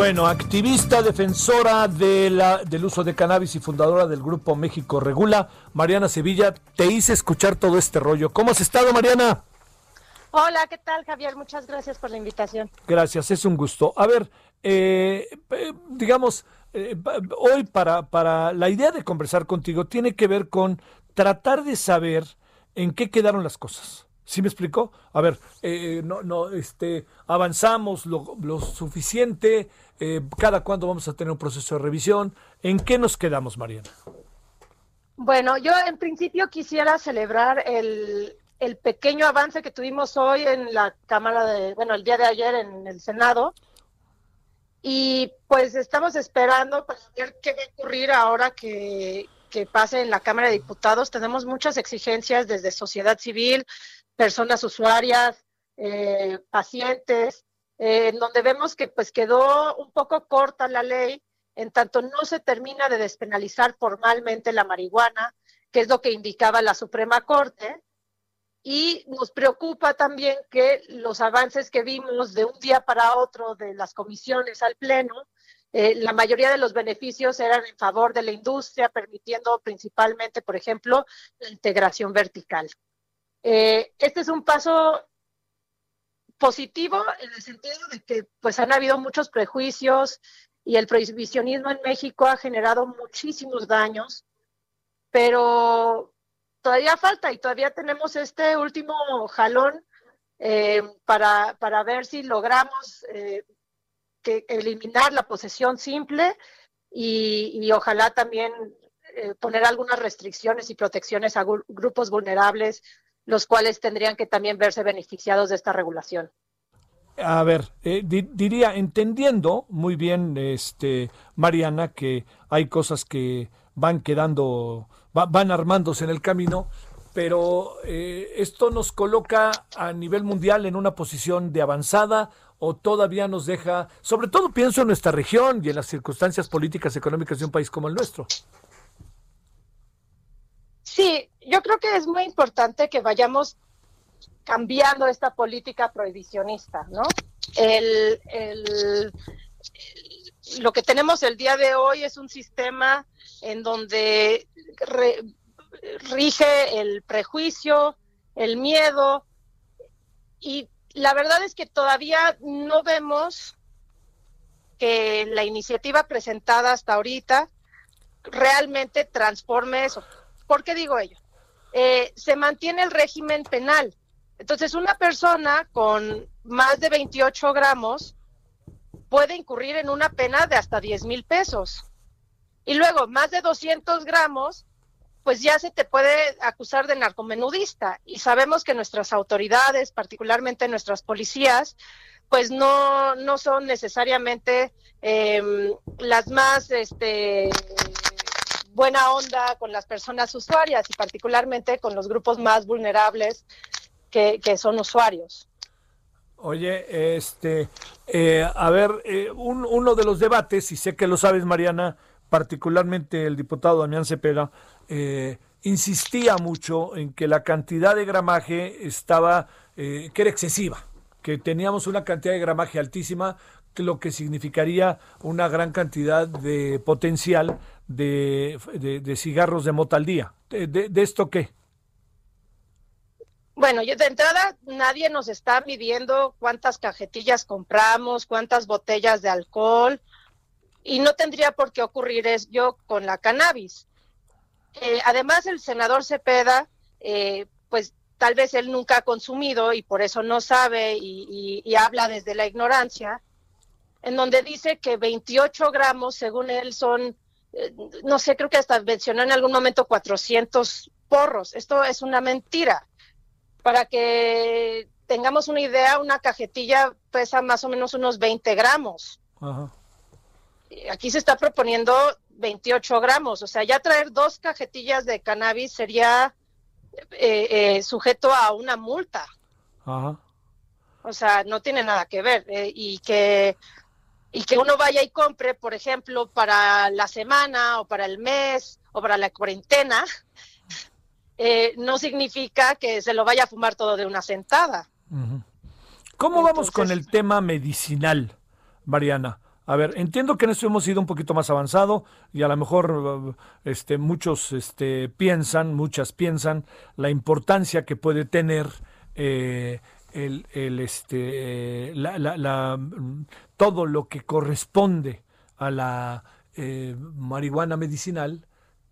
Bueno, activista defensora de la, del uso de cannabis y fundadora del grupo México Regula, Mariana Sevilla, te hice escuchar todo este rollo. ¿Cómo has estado, Mariana? Hola, ¿qué tal, Javier? Muchas gracias por la invitación. Gracias, es un gusto. A ver, eh, eh, digamos, eh, hoy para, para la idea de conversar contigo tiene que ver con tratar de saber en qué quedaron las cosas. ¿Sí me explicó? A ver, eh, no, no, este, avanzamos lo, lo suficiente, eh, cada cuándo vamos a tener un proceso de revisión. ¿En qué nos quedamos, Mariana? Bueno, yo en principio quisiera celebrar el, el pequeño avance que tuvimos hoy en la Cámara de, bueno, el día de ayer en el Senado. Y pues estamos esperando para ver qué va a ocurrir ahora que, que pase en la Cámara de Diputados. Tenemos muchas exigencias desde sociedad civil, personas usuarias, eh, pacientes, eh, en donde vemos que pues quedó un poco corta la ley en tanto no se termina de despenalizar formalmente la marihuana, que es lo que indicaba la Suprema Corte, y nos preocupa también que los avances que vimos de un día para otro de las comisiones al Pleno, eh, la mayoría de los beneficios eran en favor de la industria, permitiendo principalmente, por ejemplo, la integración vertical. Eh, este es un paso positivo en el sentido de que pues han habido muchos prejuicios y el prohibicionismo en México ha generado muchísimos daños, pero todavía falta y todavía tenemos este último jalón eh, para, para ver si logramos eh, eliminar la posesión simple y, ojalá también poner algunas restricciones y protecciones a gru- grupos vulnerables, los cuales tendrían que también verse beneficiados de esta regulación. A ver, eh, di- diría, entendiendo muy bien, este, Mariana, que hay cosas que van quedando, va- van armándose en el camino, pero eh, esto nos coloca a nivel mundial en una posición de avanzada o todavía nos deja, sobre todo pienso en nuestra región y en las circunstancias políticas económicas de un país como el nuestro. Sí, yo creo que es muy importante que vayamos cambiando esta política prohibicionista, ¿no? El, el- lo que tenemos el día de hoy es un sistema en donde re- rige el prejuicio, el miedo, y la verdad es que todavía no vemos que la iniciativa presentada hasta ahorita realmente transforme eso. ¿Por qué digo ello? Eh, se mantiene el régimen penal. Entonces, una persona con más de 28 gramos puede incurrir en una pena de hasta 10 mil pesos. Y luego, más de 200 gramos, pues ya se te puede acusar de narcomenudista. Y sabemos que nuestras autoridades, particularmente nuestras policías, pues no, no son necesariamente eh, las más este, buena onda con las personas usuarias y particularmente con los grupos más vulnerables que, que son usuarios. Oye, este, eh, a ver, eh, un- uno de los debates, y sé que lo sabes, Mariana, particularmente el diputado Damián Cepeda, eh, insistía mucho en que la cantidad de gramaje estaba, eh, que era excesiva, que teníamos una cantidad de gramaje altísima, lo que significaría una gran cantidad de potencial de, cigarros de mota al día. ¿De, esto qué? Bueno, de entrada nadie nos está midiendo cuántas cajetillas compramos, cuántas botellas de alcohol, y no tendría por qué ocurrir yo con la cannabis. Eh, además, el senador Cepeda, eh, pues tal vez él nunca ha consumido y por eso no sabe y habla desde la ignorancia, en donde dice que 28 gramos, según él, son, eh, no sé, creo que hasta mencionó en algún momento 400 porros. Esto es una mentira para que tengamos una idea, una cajetilla pesa más o menos unos 20 gramos. Ajá. Aquí se está proponiendo 28 gramos, o sea, ya traer dos cajetillas de cannabis sería eh, eh, sujeto a una multa. Ajá. O sea, no tiene nada que ver. eh, y que y que uno vaya y compre, por ejemplo, para la semana o para el mes o para la cuarentena, eh, no significa que se lo vaya a fumar todo de una sentada. ¿Cómo vamos con el tema medicinal, Mariana? A ver, entiendo que en esto hemos ido un poquito más avanzado y a lo mejor uh, este, muchos este, piensan, muchas piensan la importancia que puede tener eh, el, el, este, la- la- la, todo lo que corresponde a la eh, marihuana medicinal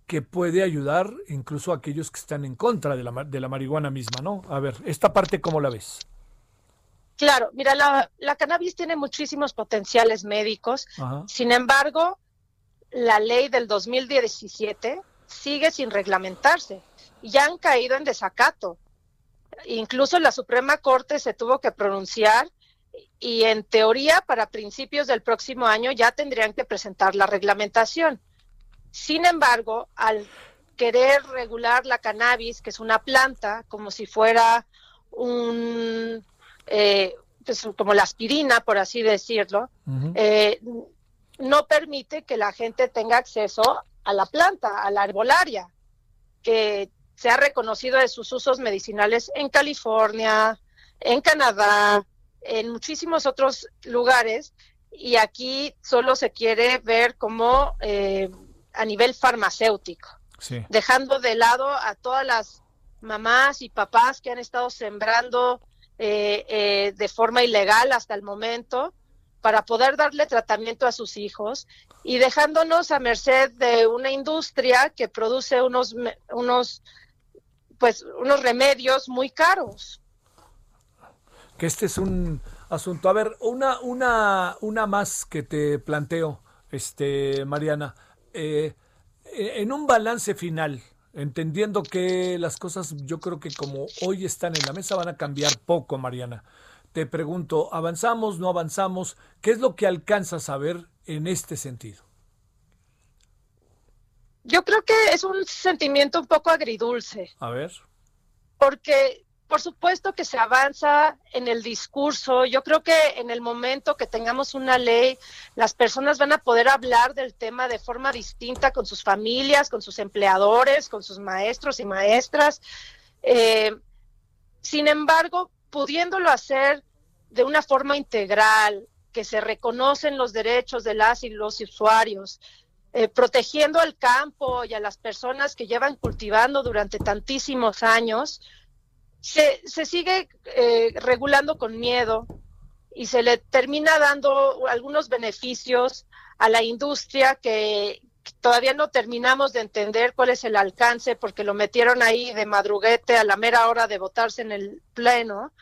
que puede ayudar incluso a aquellos que están en contra de la, de la marihuana misma, ¿no? A ver, esta parte, ¿cómo la ves? Claro, mira, la, la cannabis tiene muchísimos potenciales médicos. Ajá. Sin embargo, la ley del 2017 sigue sin reglamentarse y ya han caído en desacato. Incluso la Suprema Corte se tuvo que pronunciar y en teoría para principios del próximo año ya tendrían que presentar la reglamentación. Sin embargo, al querer regular la cannabis, que es una planta, como si fuera un, eh, pues, como la aspirina, por así decirlo, eh, no permite que la gente tenga acceso a la planta, a la herbolaria, que se ha reconocido de sus usos medicinales en California, en Canadá, en muchísimos otros lugares, y aquí solo se quiere ver como eh, a nivel farmacéutico Sí. dejando de lado a todas las mamás y papás que han estado sembrando eh, eh, de forma ilegal hasta el momento para poder darle tratamiento a sus hijos y dejándonos a merced de una industria que produce unos unos pues unos remedios muy caros. que este es un asunto. A ver, una, una, una más que te planteo, este, Mariana. Eh, en un balance final, entendiendo que las cosas, yo creo que como hoy están en la mesa, van a cambiar poco, Mariana. Te pregunto, ¿avanzamos, no avanzamos? ¿Qué es lo que alcanzas a ver en este sentido? Yo creo que es un sentimiento un poco agridulce. A ver. porque por supuesto que se avanza en el discurso. Yo creo que en el momento que tengamos una ley, las personas van a poder hablar del tema de forma distinta con sus familias, con sus empleadores, con sus maestros y maestras. Eh, sin embargo, pudiéndolo hacer de una forma integral, que se reconocen los derechos de las y los usuarios, eh, protegiendo al campo y a las personas que llevan cultivando durante tantísimos años, se, se sigue eh, regulando con miedo y se le termina dando algunos beneficios a la industria que, que todavía no terminamos de entender cuál es el alcance porque lo metieron ahí de madruguete a la mera hora de votarse en el pleno.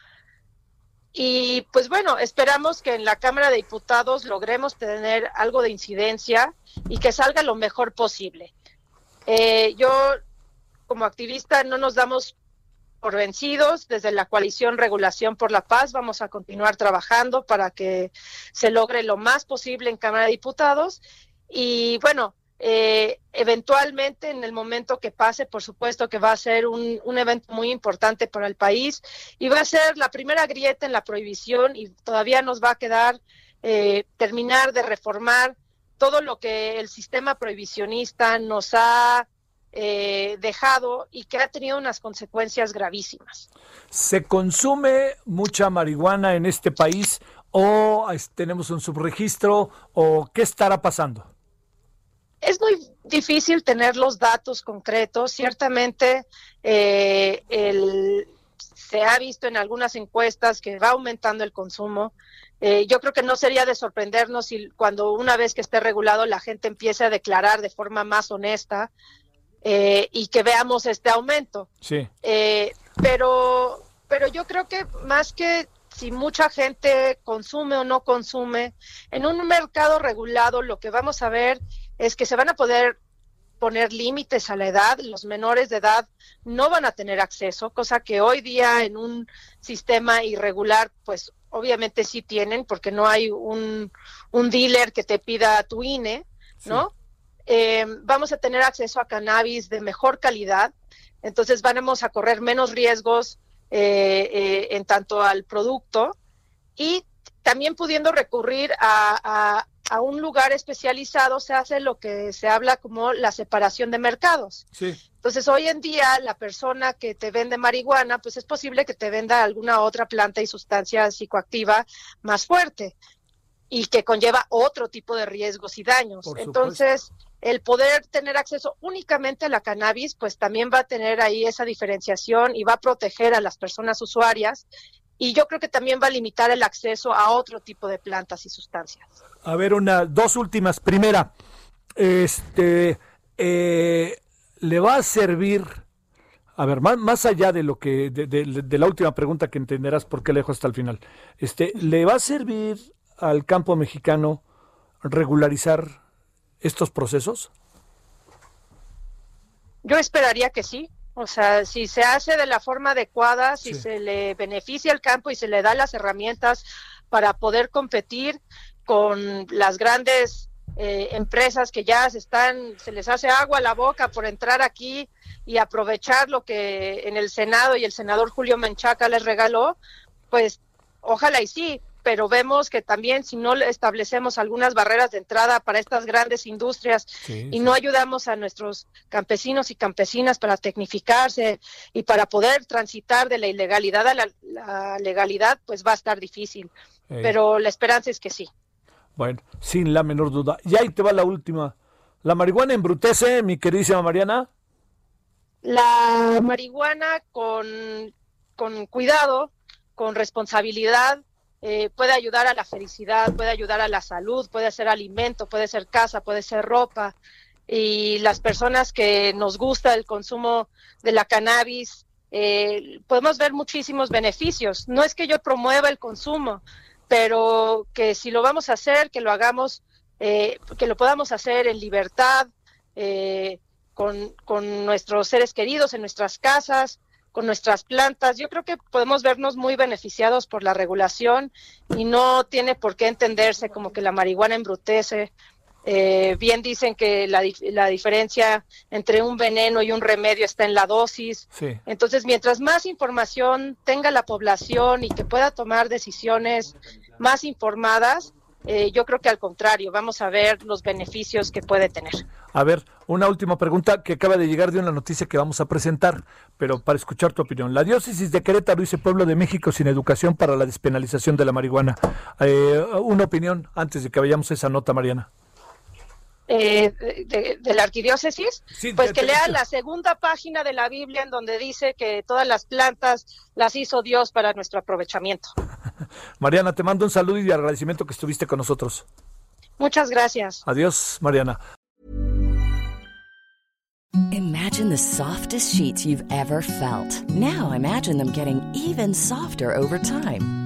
Y pues bueno, esperamos que en la Cámara de Diputados logremos tener algo de incidencia y que salga lo mejor posible. Eh, yo, como activista, no nos damos por vencidos. Desde la coalición Regulación por la Paz vamos a continuar trabajando para que se logre lo más posible en Cámara de Diputados. Y bueno, eh, eventualmente en el momento que pase, por supuesto que va a ser un, evento muy importante para el país y va a ser la primera grieta en la prohibición y todavía nos va a quedar eh, terminar de reformar todo lo que el sistema prohibicionista nos ha eh, dejado y que ha tenido unas consecuencias gravísimas. ¿Se consume mucha marihuana en este país o tenemos un subregistro o qué estará pasando? Es muy difícil tener los datos concretos. Ciertamente eh, el- se ha visto en algunas encuestas que va aumentando el consumo. Eh, yo creo que no sería de sorprendernos si cuando una vez que esté regulado la gente empiece a declarar de forma más honesta eh, y que veamos este aumento. Sí. Pero, pero yo creo que más que si mucha gente consume o no consume, en un mercado regulado lo que vamos a ver es que se van a poder poner límites a la edad, los menores de edad no van a tener acceso, cosa que hoy día en un sistema irregular, pues obviamente sí tienen, porque no hay un, un dealer que te pida tu INE, ¿no? Eh, vamos a tener acceso a cannabis de mejor calidad, entonces vamos a correr menos riesgos eh, eh, en tanto al producto y también pudiendo recurrir a, a, un lugar especializado se hace lo que se habla como la separación de mercados. Entonces hoy en día la persona que te vende marihuana, pues es posible que te venda alguna otra planta y sustancia psicoactiva más fuerte y que conlleva otro tipo de riesgos y daños. Entonces, el poder tener acceso únicamente a la cannabis, pues también va a tener ahí esa diferenciación y va a proteger a las personas usuarias y yo creo que también va a limitar el acceso a otro tipo de plantas y sustancias. A ver, una, dos últimas. Primera, este, eh, le va a servir, a ver, más, más allá de lo que, de, de, la última pregunta que entenderás por qué lejos hasta el final, este, ¿le va a servir al campo mexicano regularizar estos procesos? Yo esperaría que sí. O sea, si se hace de la forma adecuada, si se le beneficia al campo y se le da las herramientas para poder competir con las grandes eh, empresas que ya se están, se les hace agua a la boca por entrar aquí y aprovechar lo que en el Senado y el senador Julio Menchaca les regaló, pues ojalá y sí, pero vemos que también si no establecemos algunas barreras de entrada para estas grandes industrias y no ayudamos a nuestros campesinos y campesinas para tecnificarse y para poder transitar de la ilegalidad a la, legalidad, pues va a estar difícil. Pero la esperanza es que sí. Bueno, sin la menor duda. Y ahí te va la última. ¿La marihuana embrutece, mi queridísima Mariana? La marihuana con, con cuidado, con responsabilidad, eh, puede ayudar a la felicidad, puede ayudar a la salud, puede ser alimento, puede ser casa, puede ser ropa. Y las personas que nos gusta el consumo de la cannabis, eh, podemos ver muchísimos beneficios. No es que yo promueva el consumo, pero que si lo vamos a hacer, que lo hagamos, eh, que lo podamos hacer en libertad, con, con nuestros seres queridos, en nuestras casas, con nuestras plantas. Yo creo que podemos vernos muy beneficiados por la regulación y no tiene por qué entenderse como que la marihuana embrutece. Eh, bien dicen que la, la, diferencia entre un veneno y un remedio está en la dosis. Entonces, mientras más información tenga la población y que pueda tomar decisiones más informadas, eh, yo creo que al contrario, vamos a ver los beneficios que puede tener. A ver, una última pregunta que acaba de llegar de una noticia que vamos a presentar, pero para escuchar tu opinión. La diócesis de Querétaro dice Pueblo de México sin educación para la despenalización de la marihuana. Eh, una opinión antes de que vayamos a esa nota, Mariana. Eh, de, la arquidiócesis, pues que lea la segunda página de la Biblia en donde dice que todas las plantas las hizo Dios para nuestro aprovechamiento. Mariana, te mando un saludo y agradecimiento que estuviste con nosotros. Muchas gracias. Adiós, Mariana. Imagine the softest sheets you've ever felt. Now imagine them getting even softer over time.